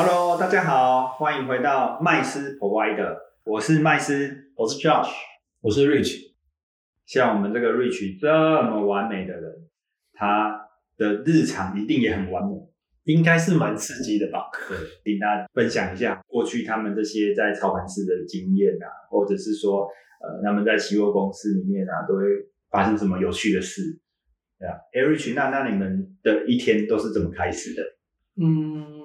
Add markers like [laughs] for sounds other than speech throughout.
Hello，大家好，欢迎回到麦斯 Provider，我是麦斯，我是 Josh，我是 Rich。像我们这个 Rich 这么完美的人，他的日常一定也很完美，应该是蛮刺激的吧？对，请大家分享一下过去他们这些在操盘室的经验啊，或者是说，呃，他们在期货公司里面啊，都会发生什么有趣的事，对啊。Rich，那那你们的一天都是怎么开始的？嗯，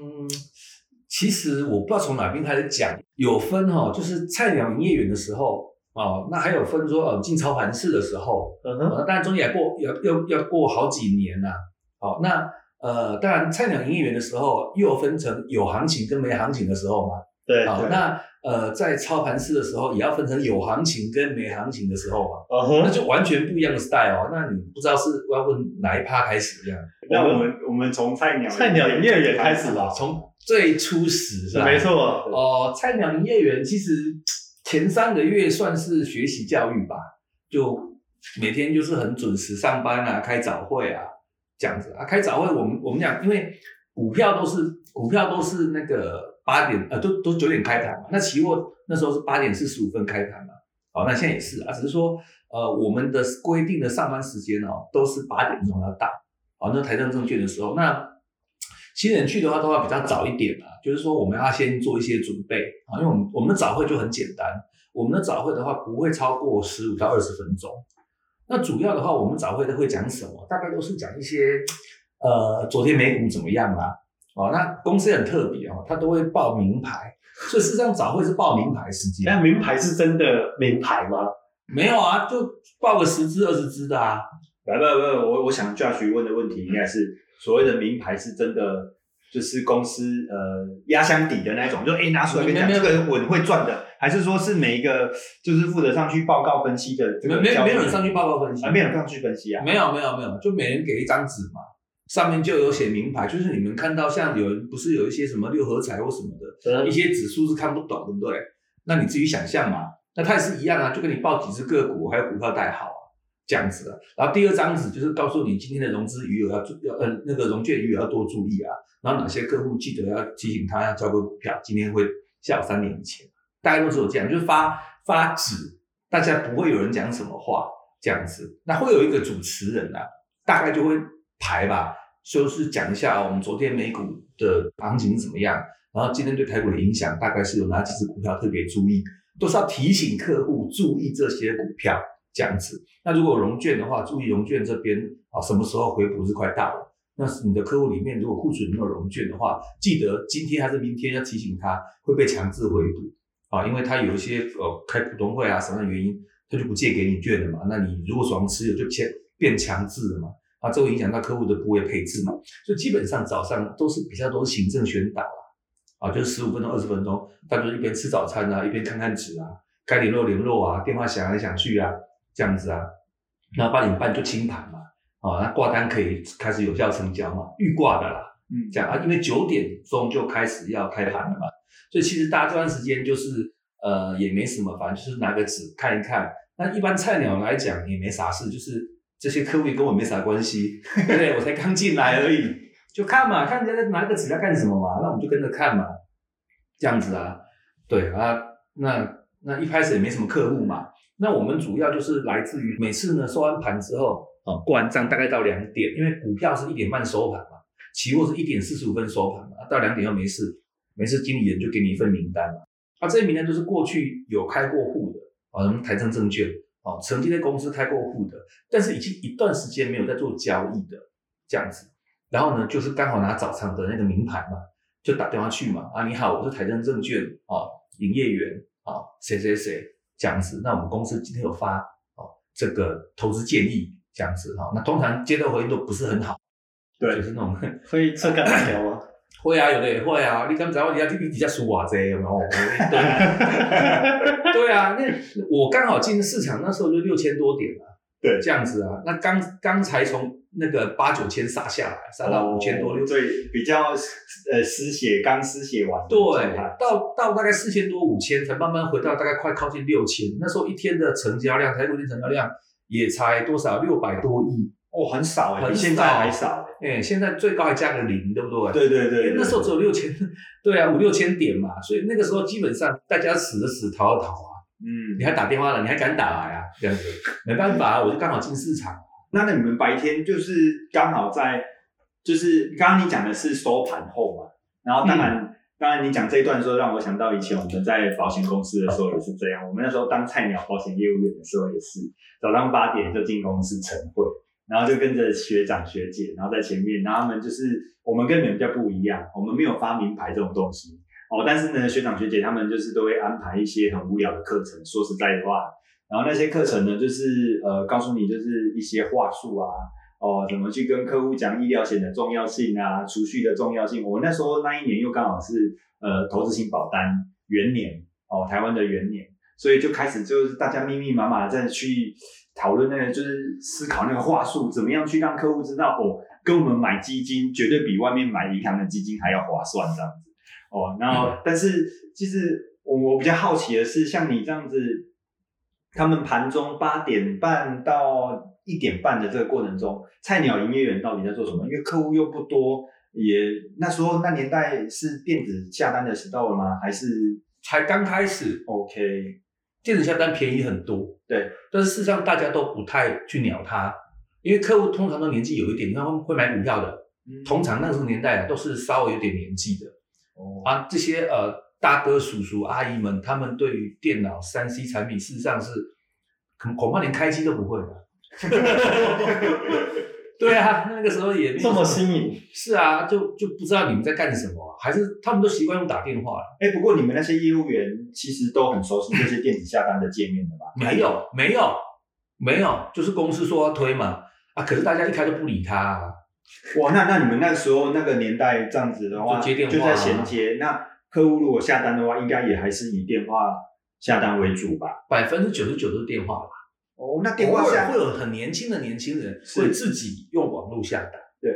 其实我不知道从哪边开始讲，有分哈，就是菜鸟营业员的时候哦，那还有分说呃进操盘室的时候，嗯哼，那当然中间也过要要要过好几年呐。好，那呃当然菜鸟营业员的时候又有分成有行情跟没行情的时候嘛。对，好，那呃在操盘室的时候也要分成有行情跟没行情的时候嘛。嗯哼，那就完全不一样的 style 哦。那你不知道是要问哪一趴开始这样？那我们我们从菜鸟菜鸟营业员开始吧，从最初始是吧？没错。哦，菜鸟营业员其实前三个月算是学习教育吧，就每天就是很准时上班啊，开早会啊，这样子啊。开早会，我们我们讲，因为股票都是股票都是那个八点呃，都都九点开盘嘛。那期货那时候是八点四十五分开盘嘛。好，那现在也是啊，只是说呃，我们的规定的上班时间哦，都是八点钟要到。好，那台证证券的时候，那新人去的话都要比较早一点啊，就是说我们要先做一些准备啊，因为我们我们的早会就很简单，我们的早会的话不会超过十五到二十分钟。那主要的话，我们早会都会讲什么？大概都是讲一些呃，昨天美股怎么样啊？哦，那公司很特别哦，他都会报名牌，所以事实上早会是报名牌时间。那名牌是真的名牌吗？没有啊，就报个十支二十支的啊。不不不，我我想 Josh 问的问题应该是所谓的名牌是真的，就是公司呃压箱底的那种，就哎拿出来跟你讲这个稳会赚的，还是说是每一个就是负责上去报告分析的这个？没没有人上去报告分析，没有人上去分析啊？没有没有没有，就每人给一张纸嘛，上面就有写名牌，就是你们看到像有人不是有一些什么六合彩或什么的，一些指数是看不懂，对不对？那你自己想象嘛，那它也是一样啊，就跟你报几只个股，还有股票代号。这样子的，然后第二张纸就是告诉你今天的融资余额要注要呃那个融券余额要多注意啊，然后哪些客户记得要提醒他要交个股票，今天会下午三点以前，大家都是有这样，就是发发纸，大家不会有人讲什么话这样子，那会有一个主持人啊，大概就会排吧，就是讲一下，我们昨天美股的行情怎么样，然后今天对台股的影响大概是有哪几只股票特别注意，都是要提醒客户注意这些股票。这样子，那如果融券的话，注意融券这边啊，什么时候回补是快到了？那你的客户里面，如果库存没有融券的话，记得今天还是明天要提醒他会被强制回补啊，因为他有一些呃开股东会啊什么原因，他就不借给你券了嘛。那你如果手上持有就变变强制了嘛，啊，这会影响到客户的部位配置嘛。所以基本上早上都是比较多行政宣导啊，啊，就是十五分钟二十分钟，他就一边吃早餐啊，一边看看纸啊，该联络联络啊，电话响来响去啊。这样子啊，那八点半就清盘嘛，啊，那挂单可以开始有效成交嘛，预挂的啦，嗯，这样啊，因为九点钟就开始要开盘了嘛，所以其实大家这段时间就是呃也没什么，反正就是拿个纸看一看。那一般菜鸟来讲也没啥事，就是这些客户跟我没啥关系，对不对？[laughs] 我才刚进来而已，就看嘛，看人家拿个纸要干什么嘛，那我们就跟着看嘛，这样子啊，对啊，那那一开始也没什么客户嘛。那我们主要就是来自于每次呢收完盘之后，啊过完账大概到两点，因为股票是一点半收盘嘛，期货是一点四十五分收盘嘛，到两点又没事，没事经理人就给你一份名单嘛，啊这些名单都是过去有开过户的啊，什么台证证券啊，曾经在公司开过户的，但是已经一段时间没有在做交易的这样子，然后呢就是刚好拿早上的那个名牌嘛，就打电话去嘛，啊你好，我是台证证券啊营业员啊谁谁谁。这样子，那我们公司今天有发哦这个投资建议，这样子哈，那通常接到回应都不是很好，对，就是那种 [laughs] 会这干条吗？会啊，有的也会啊。你刚才我底下你底下输瓦这有没有？[laughs] 对，[laughs] 对啊，那我刚好进市场那时候就六千多点啊，对，这样子啊，那刚刚才从。那个八九千杀下来，杀到五千多六，对，比较呃失血，刚失血完，对，到到大概四千多五千，才慢慢回到大概快靠近六千。那时候一天的成交量，台股的成交量也才多少六百多亿哦，很少哎，很比现在还少哎。哎，现在最高还加个零，对不对？对对对，因为那时候只有六千，对啊，五六千点嘛，所以那个时候基本上大家死的死，逃的逃啊。嗯你，还打电话了，你还敢打来啊？这样子没办法啊，我就刚好进市场。那那你们白天就是刚好在，就是刚刚你讲的是收盘后嘛，然后当然、当然你讲这一段的时候，让我想到以前我们在保险公司的时候也是这样，我们那时候当菜鸟保险业务员的时候也是，早上八点就进公司晨会，然后就跟着学长学姐，然后在前面，然后他们就是我们跟你们比较不一样，我们没有发名牌这种东西哦，但是呢，学长学姐他们就是都会安排一些很无聊的课程，说实在的话，然后那些课程呢，就是呃告诉你就是一些话术啊，哦怎么去跟客户讲医疗险的重要性啊，储蓄的重要性。我那时候那一年又刚好是呃投资型保单元年哦，台湾的元年，所以就开始就是大家密密麻麻的在去讨论那个就是思考那个话术，怎么样去让客户知道哦，跟我们买基金绝对比外面买银行的基金还要划算这样子哦。然后但是其实我我比较好奇的是，像你这样子。他们盘中八点半到一点半的这个过程中，菜鸟营业员到底在做什么？因为客户又不多，也那时候那年代是电子下单的时候了吗？还是才刚开始，OK？电子下单便宜很多，对，但是事实上大家都不太去鸟它，因为客户通常都年纪有一点，你看会会买股票的，嗯通常那个年代啊都是稍微有点年纪的哦啊，这些呃大哥、叔叔、阿姨们，他们对于电脑三 C 产品事实上是恐恐怕连开机都不会的。[laughs] 对啊，那个时候也这么新颖，是啊，就就不知道你们在干什么啊、还是他们都习惯用打电话了？哎、不过你们那些业务员其实都很熟悉这些电子下单的界面的吧？没有，没有，没有，就是公司说要推嘛，啊，可是大家一开就不理他、啊，哇，那那你们那时候那个年代这样子的话，就接电话啊就在衔接。那客户如果下单的话，应该也还是以电话下单为主吧？百分之九十九都是电话吧。哦，那电话下会有很年轻的年轻人是会自己用网络下单，对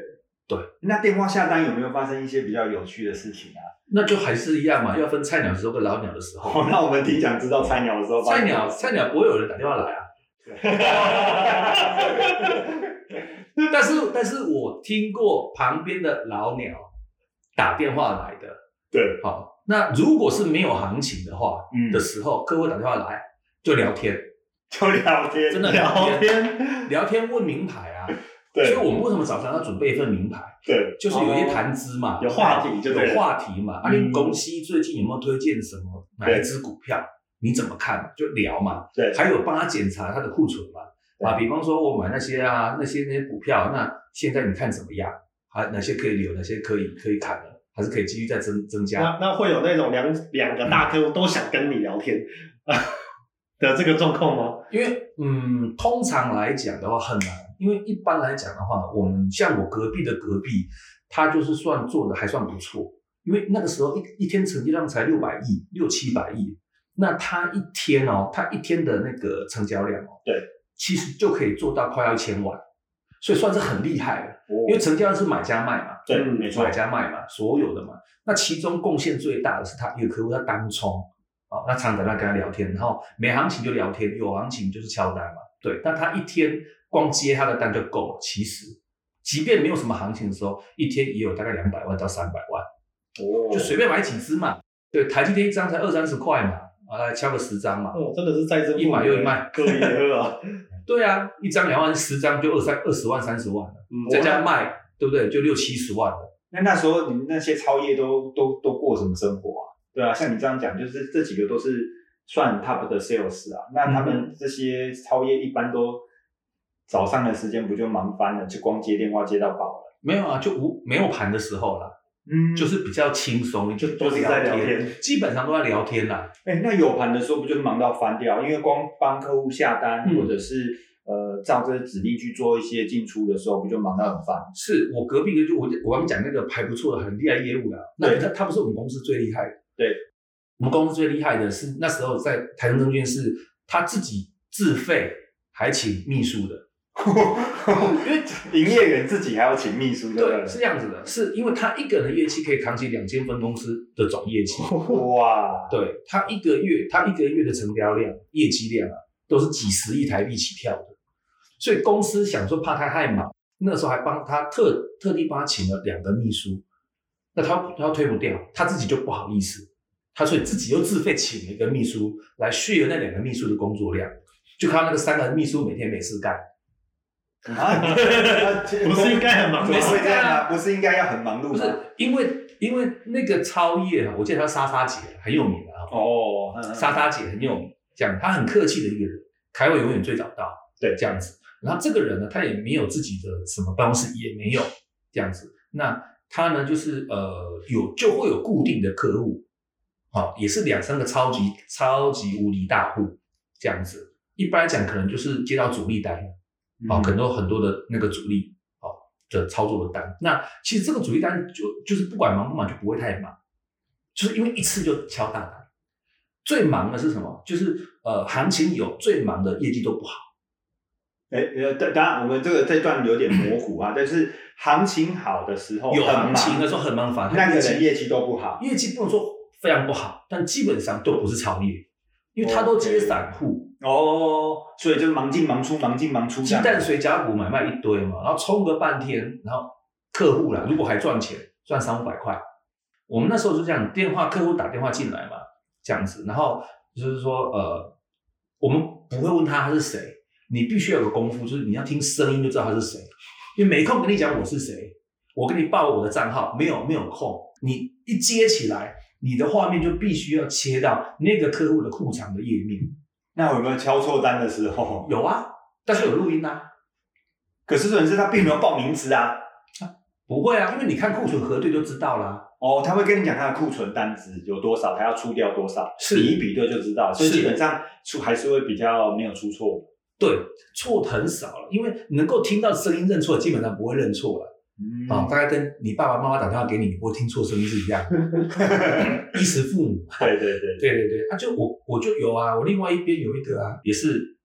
对那电话下单有没有发生一些比较有趣的事情啊？那就还是一样嘛，要分菜鸟的时候跟老鸟的时候。哦，那我们挺想知道菜鸟的时候菜鸟菜鸟不会有人打电话来啊，[laughs] 但是但是我听过旁边的老鸟打电话来的，对，好，那如果是没有行情的话嗯。的时候，客户打电话来就聊天，就聊天，真的聊天，聊天。问名牌啊，所以我们为什么早上要准备一份名牌？对，就是有一些谈资嘛，有话题就有话题嘛。啊，嗯。你公司最近有没有推荐什么哪一只股票？你怎么看？就聊嘛。对。还有帮他检查他的库存嘛。啊，比方说我买那些啊，那些那些股票，那现在你看怎么样？还哪些可以留，哪些可以可以砍了，还是可以继续再增增加？那那会有那种两两个大客户都想跟你聊天 [laughs] 的这个状况吗？因为嗯，通常来讲的话很难，因为一般来讲的话，我们像我隔壁的隔壁，他就是算做的还算不错，因为那个时候一一天成交量才六百亿、六七百亿，那他一天哦，他一天的那个成交量哦，对，其实就可以做到快要一千万，所以算是很厉害了。因为成交量是买家卖嘛，对，嗯没错买，家卖嘛，所有的嘛。那其中贡献最大的是他一个客户，他单冲，哦，那常常在那跟他聊天，然后没行情就聊天，有行情就是敲单嘛。对，但他一天光接他的单就够了。其实，即便没有什么行情的时候，一天也有大概两百万到三百万，哦就随便买几只嘛。对，台积电一张才二三十块嘛，啊，来敲个十张嘛。哦，真的是在这一买又一卖，各一喝啊。[laughs] 对啊，一张两万，十张就二三二十万、三十万了，嗯再加卖，对不对？就六七十万了。那那时候你们那些超业都都都过什么生活啊？对啊，像你这样讲，就是这几个都是算 top 的 sales 啊。那他们这些超业一般都早上的时间不就忙翻了，就光接电话接到饱了。没有啊，就无没有盘的时候了，嗯就是比较轻松，就都是在聊天，基本上都在聊天啦。哎、那有盘的时候不就忙到翻掉？因为光帮客户下单，嗯或者是呃照这些指令去做一些进出的时候，不就忙到很烦？是我隔壁的，就我我刚讲那个还不错的很厉害业务的。那对他他不是我们公司最厉害的，对，我们公司最厉害的是那时候在台中证券是他自己自费还请秘书的，[laughs] 因为营业员自己还要请秘书，的对，是这样子的，是因为他一个人的业绩可以扛起两间分公司的总业绩。[laughs] 哇，对他一个月，他一个月的成交量、业绩量啊，都是几十亿台币起跳的。所以公司想说怕他太忙，那个时候还帮他特特地帮他请了两个秘书，那他他推不掉，他自己就不好意思，他所以自己又自费请了一个秘书来 share 那两个秘书的工作量，就看那个三个秘书每天没事干。啊，[laughs] 不是应该很忙怎么吗？会这样啊？不是应该要很忙碌不是？因为因为那个超越啊，我记得他莎莎姐很有名啊，哦，嗯莎莎姐很有名，这样她很客气的一个人，开会永远最早到，对这样子。然后这个人呢，他也没有自己的什么办公室，也没有这样子。那他呢，就是呃有就会有固定的客户，好、也是两三个超级超级无敌大户这样子。一般来讲，可能就是接到主力单，好、可能有很多的那个主力，好、的操作的单。那其实这个主力单就就是不管忙不忙就不会太忙，就是因为一次就敲大单。最忙的是什么？就是呃行情有最忙的业绩都不好。哎呃，当当然我们这个这段有点模糊啊，但是行情好的时候有行情的时候很忙，烦那个人业绩都不好。业绩不能说非常不好，但基本上都不是超业，因为他都接散户，哦，所以就是忙进忙出，忙进忙出。鸡蛋水饺股买卖一堆嘛，然后冲个半天，然后客户啦，如果还赚钱，赚三五百块，我们那时候就这样，电话客户打电话进来嘛，这样子，然后就是说呃，我们不会问他他是谁，你必须要有个功夫，就是你要听声音就知道他是谁，因为没空跟你讲我是谁，我跟你报我的账号，没有没有空，你一接起来，你的画面就必须要切到那个客户的库藏的页面，那有没有敲错单的时候？有啊，但是有录音啊。可是重点是他并没有报名字啊。不会啊，因为你看库存核对就知道啦。哦，他会跟你讲他的库存单子有多少，他要出掉多少，是你一比对就知道，所以基本上出还是会比较没有出错。对，错很少了，因为能够听到声音认错，基本上不会认错了。嗯。啊、大概跟你爸爸妈妈打电话给你，你不会听错声音是一样。的。[laughs] 衣食父母，对对对，对对对，啊，就我我就有啊，我另外一边有一个啊，也是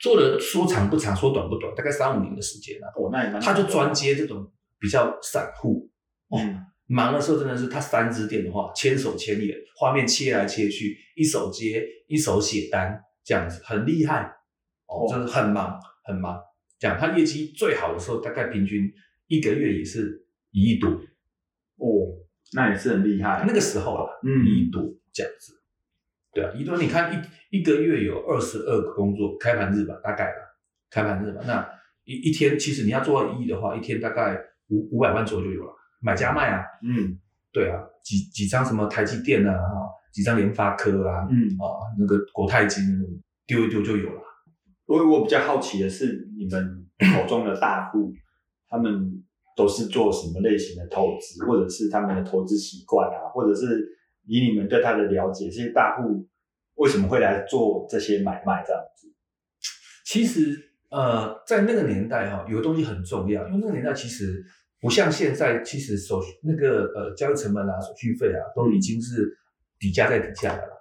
做了说长不长，说短不短，大概三五年的时间啊，哦，那也蛮他就专接这种比较散户，嗯，忙的时候真的是他三支电话，千手千眼，画面切来切去，一手接一手写单，这样子很厉害哦哦，真的很忙很忙。讲他业绩最好的时候，大概平均一个月也是一亿多，哦，那也是很厉害。那个时候啊，嗯一亿多这样子。对啊，一亿多，你看一一个月有二十二个工作，开盘日吧，大概吧，开盘日吧。那一一天，其实你要做到一亿的话，一天大概五五百万左右就有了，买家卖啊，嗯对啊，几几张什么台积电啊，哈，几张联发科啊，嗯，啊，那个国泰金丢一丢就有了。我我比较好奇的是，你们口中的大户，[laughs] 他们都是做什么类型的投资，或者是他们的投资习惯啊，或者是以你们对他的了解，这些大户为什么会来做这些买卖这样子？其实呃，在那个年代哈、有个东西很重要，因为那个年代其实不像现在，其实手续那个呃交易成本啊、手续费啊，都已经是底价在底下的了。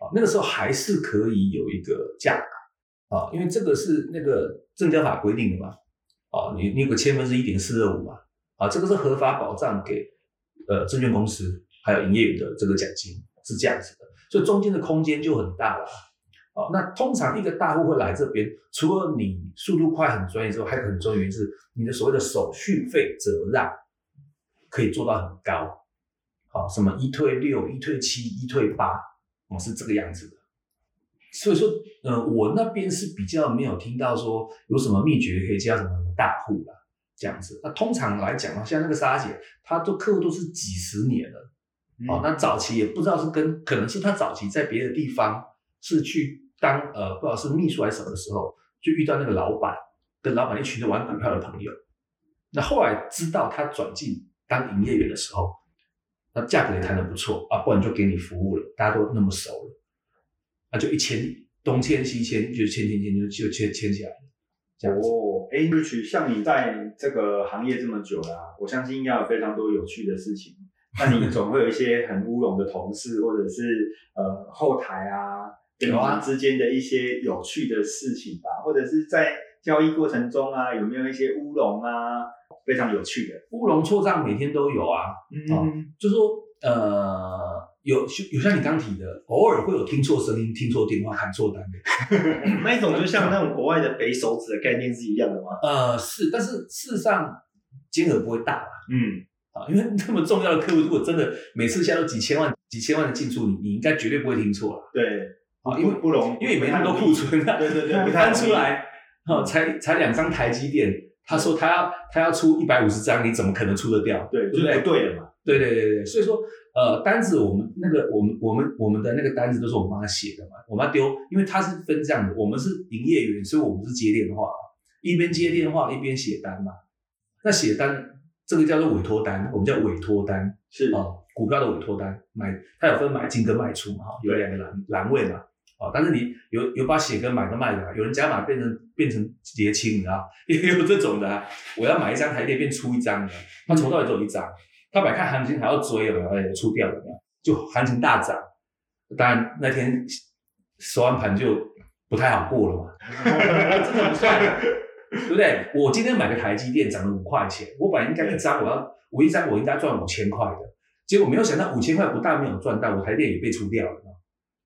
啊，那个时候还是可以有一个价格啊，因为这个是那个证交法规定的嘛。啊，你你有个千分之一点四二五嘛，啊，这个是合法保障给呃证券公司还有营业员的这个奖金是这样子的，所以中间的空间就很大了。哦，那通常一个大户会来这边，除了你速度快很专业之外，还有很重要的原因是你的所谓的手续费折让可以做到很高。好、什么一退六、一退七、一退八，哦，是这个样子的。所以说，呃，我那边是比较没有听到说有什么秘诀可以加什么什么大户啦，这样子。那通常来讲啊，像那个莎姐，她都客户都是几十年了。哦，那早期也不知道是跟，可能是他早期在别的地方是去当呃，不知道是秘书还是什么的时候，就遇到那个老板，跟老板一群的玩股票的朋友。那后来知道他转进当营业员的时候，那价格也谈得不错啊，不然就给你服务了，大家都那么熟了，那就一签东签西签，就签签签就就签签起来了，这样子。哦，哎，Rich，像你在这个行业这么久啦、我相信应该有非常多有趣的事情。那你总会有一些很乌龙的同事，或者是呃后台啊，跟你有啊们之间的一些有趣的事情吧，或者是在交易过程中啊，有没有一些乌龙啊，非常有趣的？乌龙错账每天都有啊，嗯就说呃，有有像你刚提的，偶尔会有听错声音、听错电话、喊错单的。[laughs] 那一种就像那种国外的北手指的概念是一样的吗？呃，是，但是事实上金额不会大啦。嗯，啊，因为 [laughs] 这么重要的客户，如果真的每次现在都几千万、几千万的进出，你你应该绝对不会听错了。对，啊，因为不容易，因为没那么多库存啊。对对对，不太 [laughs] 翻出来，哦，才才两张台积电，他说他要他要出一百五十张，你怎么可能出得掉？对，对不对？不对的嘛。对对对对，所以说，呃，单子我们那个我们我们我们的那个单子都是我们帮他写的嘛，我们要丢，因为他是分这样的，我们是营业员，所以我们是接电话，一边接电话一边写单嘛。那写单这个叫做委托单，我们叫委托单，是啊，股票的委托单，买它有分买进跟卖出嘛，哈，有两个栏栏位嘛，啊，但是你有有把写跟买跟卖的，有人加码变成变成结清你知道，也有这种的啊，我要买一张台电变出一张的，他筹到也只有一张。他本来看行情还要追了，哎，出掉了，就行情大涨，当然那天收完盘就不太好过了嘛，[laughs] 这怎么算？对不对？我今天买个台积电涨了五块钱，我本来应该一张我要我一张我应该赚五千块的，结果没有想到五千块不但没有赚到，我台电也被出掉了。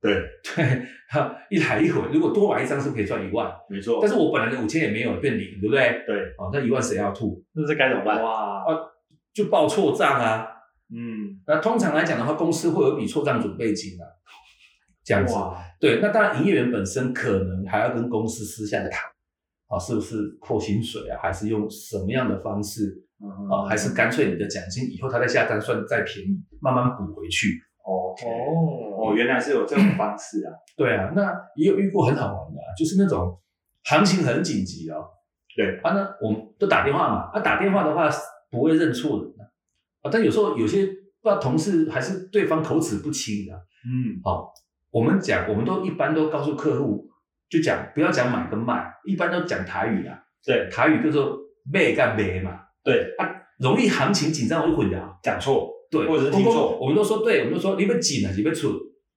对 [laughs] 对，哈，一来一回，如果多买一张是不可以赚一万，没错。但是我本来的五千也没有变零，对不对？对，哦，那一万谁要吐？那这该怎么办？哇，就报错账啊。嗯，那通常来讲的话，公司会有一笔错账准备金啊，这样子。哇，对，那当然营业员本身可能还要跟公司私下的谈，啊，是不是扣薪水啊，还是用什么样的方式啊，还是干脆你的奖金以后他再下单算再便宜，慢慢补回去。哦哦。哦，原来是有这种方式啊。对啊，那也有遇过很好玩的，就是那种行情很紧急哦。对。啊，那我们都打电话嘛，啊，打电话的话不会认错人的啊，但有时候有些不知道同事还是对方口齿不清的，嗯，好，我们讲，我们都一般都告诉客户，就讲不要讲买跟卖，一般都讲台语啦，对。台语就说卖跟卖嘛，对，啊，容易行情紧张容易混淆，讲错，对，或者是听错我们都说对，我们都说你要紧还是要出，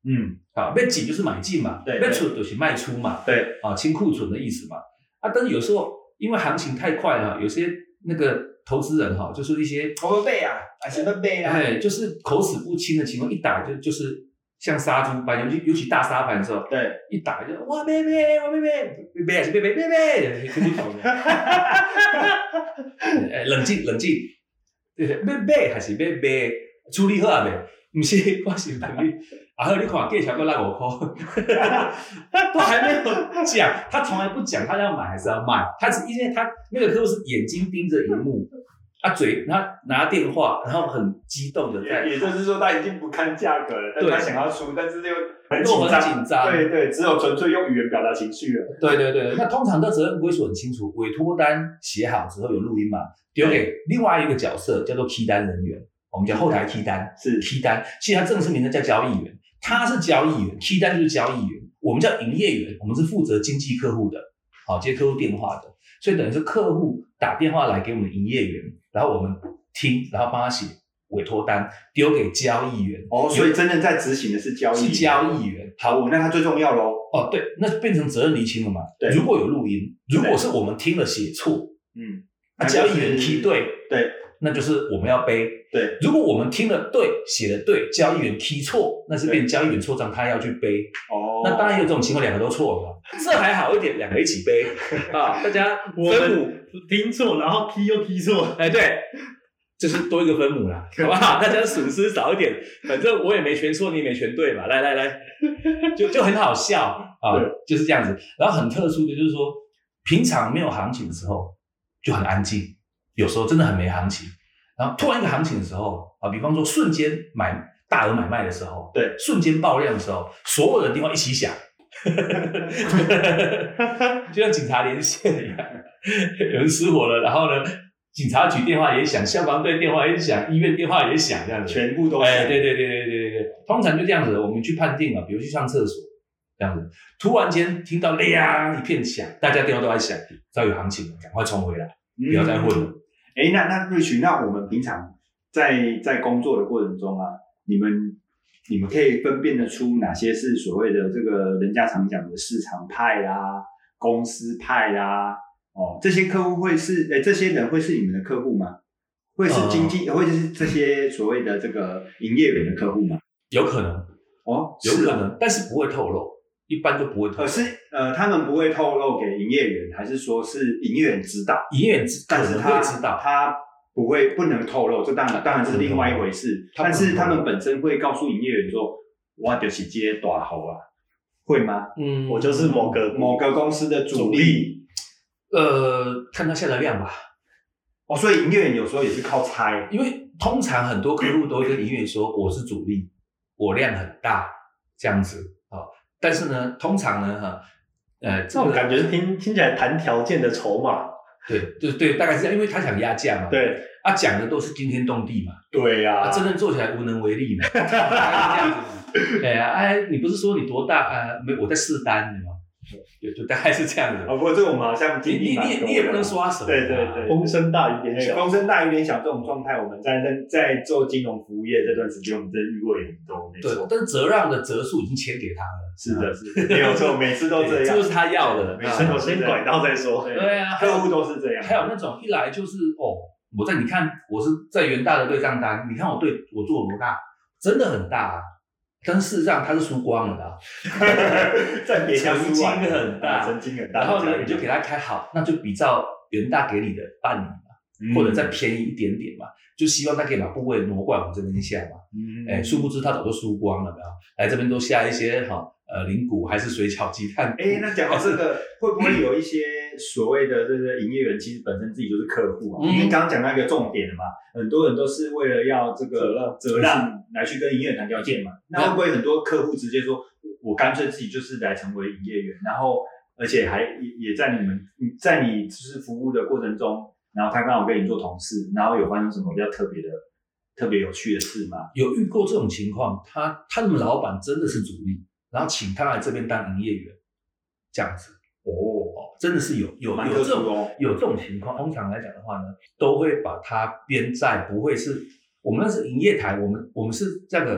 嗯，啊，要紧就是买进嘛，对要出就是卖出嘛，对，啊，清库存的意思嘛，啊，但是有时候因为行情太快了，有些那个投资人哈，就是一些我们背啊，啊是要背啊，哎，就是口齿不清的情况，一打就就是像杀猪般，尤其尤其大杀盘的时候，对，一打就哇妹妹，哇妹妹，妹妹还是妹妹妹妹，听不懂的。哎，冷静冷静，要买还是要卖，处理好啊未？[laughs] 不是，我是问你，啊好，你看价钱够六五块，[laughs] 都还没有讲，他从来不讲他要买还是要卖，他只因为他那个客户是眼睛盯着荧幕，啊嘴他拿电话，然后很激动的在也也就是说他已经不看价格了，但他想要出，但是又很紧张，紧张对对，只有纯粹用语言表达情绪了。对对对，那通常的责任归属很清楚，委托单写好之后有录音嘛，丢给另外一个角色叫做 key 单人员，我们叫后台 key 单，是 key 单，其实它正式名称叫交易员，他是交易员，key 单就是交易员，我们叫营业员，我们是负责经纪客户的，好接客户电话的，所以等于是客户打电话来给我们营业员，然后我们听，然后帮他写委托单，丢给交易员，哦，所以真正在执行的是交易，是交易员，好，哦那他最重要喽。哦，对，那变成责任厘清了嘛？对。如果有录音，如果是我们听了写错，嗯，那交易员踢对，对那就是我们要背。对，如果我们听了对，写的对，交易员踢错，那是变交易员错账，他要去背。哦，那当然有这种情况，两个都错了，这还好一点，两个一起背 [laughs] 啊，大家分母，们听错，然后踢又踢错，哎，对。就是多一个分母啦，[laughs] 好不好？大家损失少一点，反正我也没全错，你也没全对嘛。来来来，就就很好笑啊，就是这样子。然后很特殊的就是说，平常没有行情的时候就很安静，有时候真的很没行情。然后突然一个行情的时候啊，比方说瞬间买大额买卖的时候，对，瞬间爆量的时候，所有的电话一起响，[laughs] 就像警察连线一样，有人失火了，然后呢？警察局电话也响，消防队电话也响，医院电话也响，这样子。全部都哎，是。对对对对对对对，通常就这样子，我们去判定啊，比如去上厕所这样子，突然间听到亮一片响，大家电话都在响，知道有行情了，赶快冲回来，不要再混了。哎、那那瑞群，那我们平常在在工作的过程中啊，你们你们可以分辨得出哪些是所谓的这个人家常讲的市场派啦、公司派啦？哦，这些客户会是哎、这些人会是你们的客户吗？会是经纪，会是这些所谓的这个营业员的客户吗？有可能，哦，有可能，但是不会透露，一般都不会透露。可是呃，他们不会透露给营业员，还是说是营业员知道，营业员知可能但是他会知道，他不会不能透露，这当然当然是另外一回事。但是他们本身会告诉营业员说，我就是接大头啊，会吗？嗯我就是某个某个公司的主力主力呃，看他下的量吧，哦，所以营业员有时候也是靠猜。因为通常很多客户都会跟营业员说我是主力，我量很大这样子但是呢，通常呢，哈，呃，这种感觉听听起来谈条件的筹码，对对对，大概是这样，因为他想压价嘛，对，啊，讲的都是惊天动地嘛，对呀、啊，真正做起来无能为力嘛，[laughs] 大概是这样子嘛。哎呀，哎，你不是说你多大啊？没，我在试单，对吗？就就大概是这样子。啊，不过这个我们好像你你你也你也不能说他什么，对对对风声大雨点哎小，风声大雨点小这种状态，我们在在在做金融服务业这段时间，我们真的遇过也很多，没对错，，但是折让的折数已经签给他了，是的，是的，没有错，每次都这样，这就是他要的。没错先拐到再说。对对啊，客户都是这样，还有那种一来就是哦，我在你看我是在元大的对账单，你看我对我做有多大，真的很大啊，但事实上它是输光了的啊。[laughs] 在别家曾经很大曾经很大，然后呢，你就给他开好，那就比照元大给你的办理嘛，嗯或者再便宜一点点嘛，就希望他可以把部位挪过来我们这边下嘛。嗯哎，殊不知他早就输光了，没有？来这边都下一些哈呃灵骨还是水饺鸡蛋股。哎，那讲到这个，[laughs] 会不会有一些所谓的这个营业员，其实本身自己就是客户啊？嗯因为刚刚讲到一个重点了嘛，很多人都是为了要这个责让来去跟营业员谈条件嘛。那会不会很多客户直接说，我干脆自己就是来成为营业员，然后而且还也也在你们你在你就是服务的过程中，然后他刚好跟你做同事，然后有发生什么比较特别的、特别有趣的事吗？有遇过这种情况，他他们老板真的是主力，然后请他来这边当营业员，这样子哦，哦，真的是有有有这种。有这种情况。通常来讲的话呢，都会把它编在不会是我们那是营业台，我们我们是这样的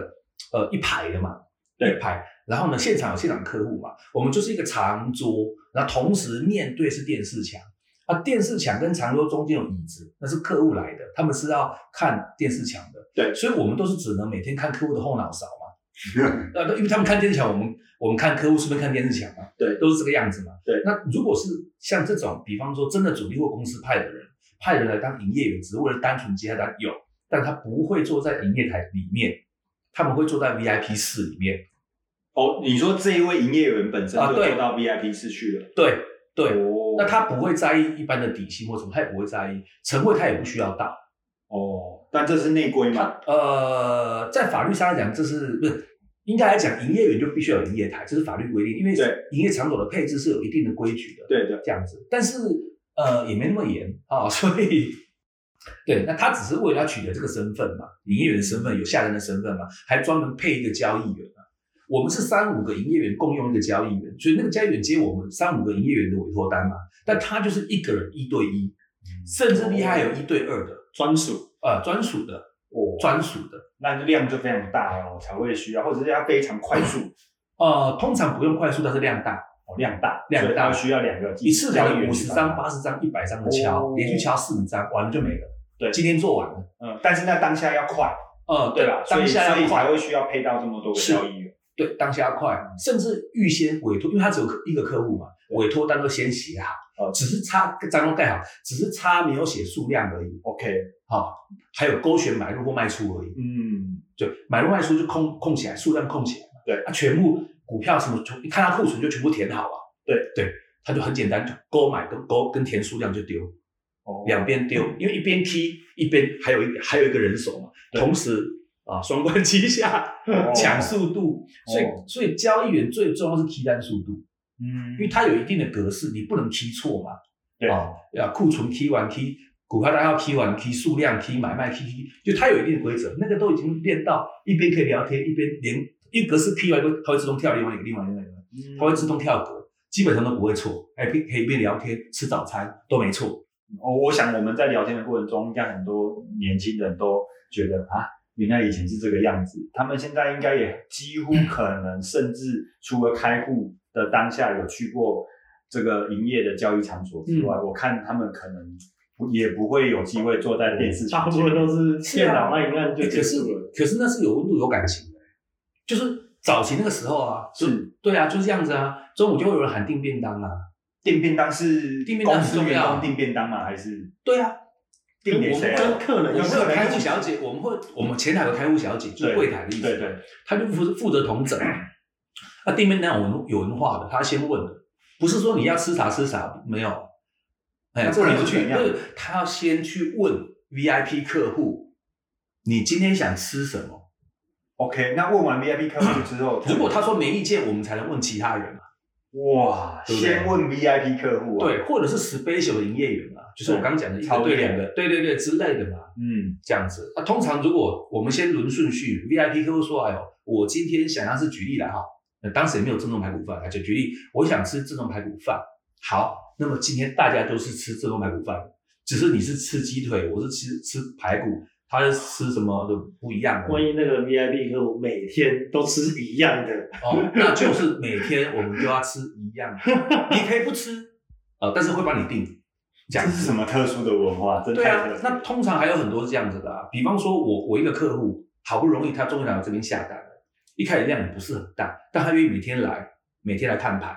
呃一排的嘛，对一排。然后呢，现场有现场客户嘛，我们就是一个长桌，然后同时面对是电视墙。啊，电视墙跟长桌中间有椅子，那是客户来的，他们是要看电视墙的。对所以我们都是只能每天看客户的后脑勺嘛。[laughs] 呃，因为他们看电视墙，我们我们看客户是不是看电视墙嘛。对都是这个样子嘛。对那如果是像这种，比方说真的主力或公司派的人，派人来当营业员，只是为了单纯接单有，但他不会坐在营业台里面，他们会坐在 VIP 室里面。哦，你说这一位营业员本身就坐到 VIP 室去了，对对，哦那他不会在意一般的底薪或什么，他也不会在意晨会，他也不需要到。哦，但这是内规嘛？呃，在法律上来讲，这是不是应该来讲，营业员就必须要有营业台，这是法律规定，因为营业场所的配置是有一定的规矩的。对对，这样子，但是呃也没那么严啊，[laughs] 所以对，那他只是为了要取得这个身份嘛，营业员身份，有下单的身份嘛，还专门配一个交易员嘛。我们是三五个营业员共用一个交易员，所以那个交易员接我们三五个营业员的委托单嘛，但他就是一个人一对一，甚至厉害有一对二的，专属。呃专属的哦，专属的，那量就非常大哦，才会需要，或者是要非常快速，呃通常不用快速，但是量大，哦，量大，量大。需要两个一次两五十张、八十张、一百张的敲，哦连续敲四五张，完了就没了。对。今天做完了。嗯，但是那当下要快，嗯，对。吧？当下要快。才，会需要配到这么多交易员。对，当下要快，甚至预先委托，因为他只有一个客户嘛，委托单都先写好，哦只是差章都盖好，只是差没有写数量而已，OK，好、还有勾选买入或卖出而已，嗯，对买入卖出就空空起来，数量空起来嘛，对。啊，全部股票什么，一看他库存就全部填好了，对。对，他就很简单，就勾买跟勾跟填数量就丢，哦。两边丢，因为一边 key 一边还有一还有一个人手嘛，对。同时啊双关齐下哦抢速度，所以哦所以交易员最重要是 key 单速度，嗯因为它有一定的格式，你不能 key 错嘛，对啊，要库存 key 完 key。股票单要 key 完 key 数量 key 买卖 key key，就它有一定的规则，那个都已经练到一边可以聊天，一边连一格式 key 完它会自动跳另外一个另外一个另外一个，嗯它会自动跳格，基本上都不会错，哎可以可以一边聊天吃早餐都没错。哦，我想我们在聊天的过程中，应该很多年轻人都觉得啊，原来以前是这个样子。他们现在应该也几乎可能，甚至除了开户的当下有去过这个营业的交易场所之外，我看他们可能不也不会有机会坐在电视前大部分都是电脑按一按就结可是束了。可是那是有温度有感情的，就是早期那个时候啊，是，对啊，就是这样子啊。中午就会有人喊订便当啊，订便当是订便当公司员很重要工订便当吗？还是对啊，订给谁啊？跟客人有客人开户小姐，我们会我们前台有开户小姐，就柜台的意思。对对，他就负负责统整。那店面那有文有文化的，他先问的，不是说你要吃啥吃啥，没有。哎，那不然不去，就是他要先去问 VIP 客户，你今天想吃什么？OK，那问完 VIP 客户之后，如果他说没意见，我们才能问其他人嘛。哇，对对先问 VIP 客户啊，，对，或者是 special 的营业员嘛，就是我刚刚讲的一个对两个，对对对之类的嘛。嗯，这样子。那、通常如果我们先轮顺序，VIP 客户说：“哎呦，我今天想要是举例来哈，呃当时也没有正宗排骨饭，他就举例，我想吃正宗排骨饭。好，那么今天大家都是吃正宗排骨饭，只是你是吃鸡腿，我是吃吃排骨，他是吃什么的不一样的万一那个 VIP 客户每天都吃一样的，哦，那就是每天我们都要吃一样的，你可以不吃，呃，但是会帮你订，这这。是什么特殊的文化？真对啊那通常还有很多这样子的啊，比方说我我一个客户好不容易他终于来我这边下单了，一开始量也不是很大，但他愿意每天来，每天来看牌，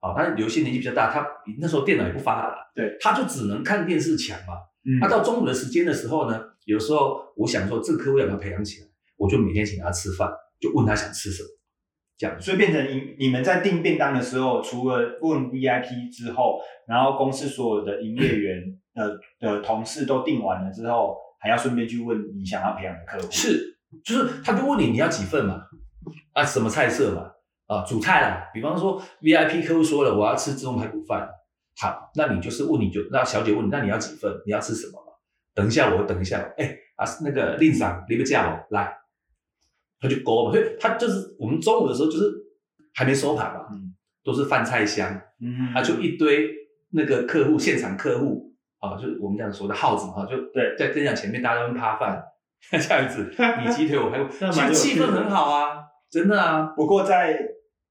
啊，他有些年纪比较大，他那时候电脑也不发达，对，他就只能看电视墙嘛。嗯那、到中午的时间的时候呢，有时候我想说这个客户要不要培养起来，我就每天请他吃饭，就问他想吃什么，这样。所以变成你你们在订便当的时候，除了问 VIP 之后，然后公司所有的营业员呃的同事都订完了之后，还要顺便去问你想要培养的客户。是，就是他就问你你要几份嘛，啊什么菜色嘛，啊主菜啦，比方说 VIP 客户说了我要吃自动排骨饭，好，那你就是问你就那小姐问你那你要几份，你要吃什么嘛？等一下我等一下，哎啊那个令长你不叫我来，他就勾嘛，所以他就是我们中午的时候就是还没收盘嘛，嗯都是饭菜香，嗯啊就一堆那个客户现场客户啊，就是我们这样说的耗子哈，就对在跟讲前面大家都趴饭 [laughs] 这样子，[laughs] 你鸡腿我排骨，那其实气氛很好啊，真的啊，不过在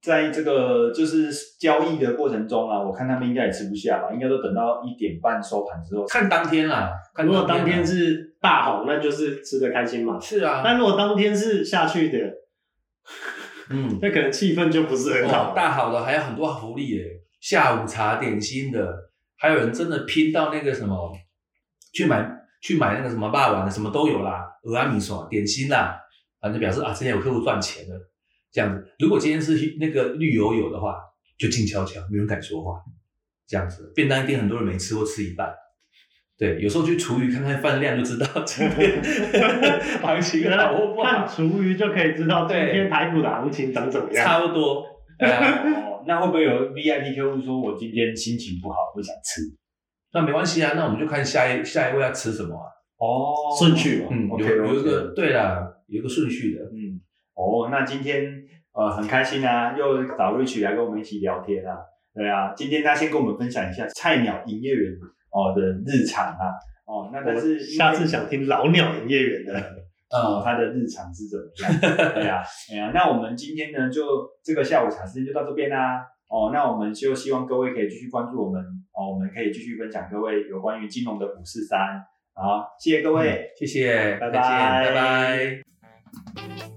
在这个就是交易的过程中啊，我看他们应该也吃不下吧，应该都等到一点半收盘之后。看当天啦，看如果当啊天是大好，那就是吃的开心嘛。是啊，但如果当天是下去的，嗯，[laughs] 那可能气氛就不是很哇好。大好的还有很多福利耶，下午茶点心的，还有人真的拼到那个什么，去买去买那个什么霸王的，什么都有啦，俄阿米索点心啦，反正表示啊，今天有客户赚钱了，这样子。如果今天是那个绿油油的话，就静悄悄，没人敢说话，这样子。便当一定很多人没吃过吃一半。对，有时候去厨余看看饭量就知道今天 [laughs] 行情好或不看好，厨余就可以知道今天排骨的行情长怎么样。差不多。呃哦，那会不会有 VIP 客户说我今天心情不好，不想吃？那没关系啊，那我们就看下一下一位要吃什么啊。哦顺序嘛嗯有有一个对啦，有一个顺序的。嗯，哦，那今天呃很开心啊，又找 Rich 来跟我们一起聊天啊。对啊，今天他先跟我们分享一下菜鸟营业员哦的日常啊。哦，那但是下次想听老鸟营业员的，[laughs] 哦，呃，他的日常是怎么样？[laughs] 对呀、对呀、那我们今天呢，就这个下午茶时间就到这边啦。哦，那我们就希望各位可以继续关注我们哦，我们可以继续分享各位有关于金融的五四三。好，谢谢各位。谢谢，拜拜，拜拜拜拜。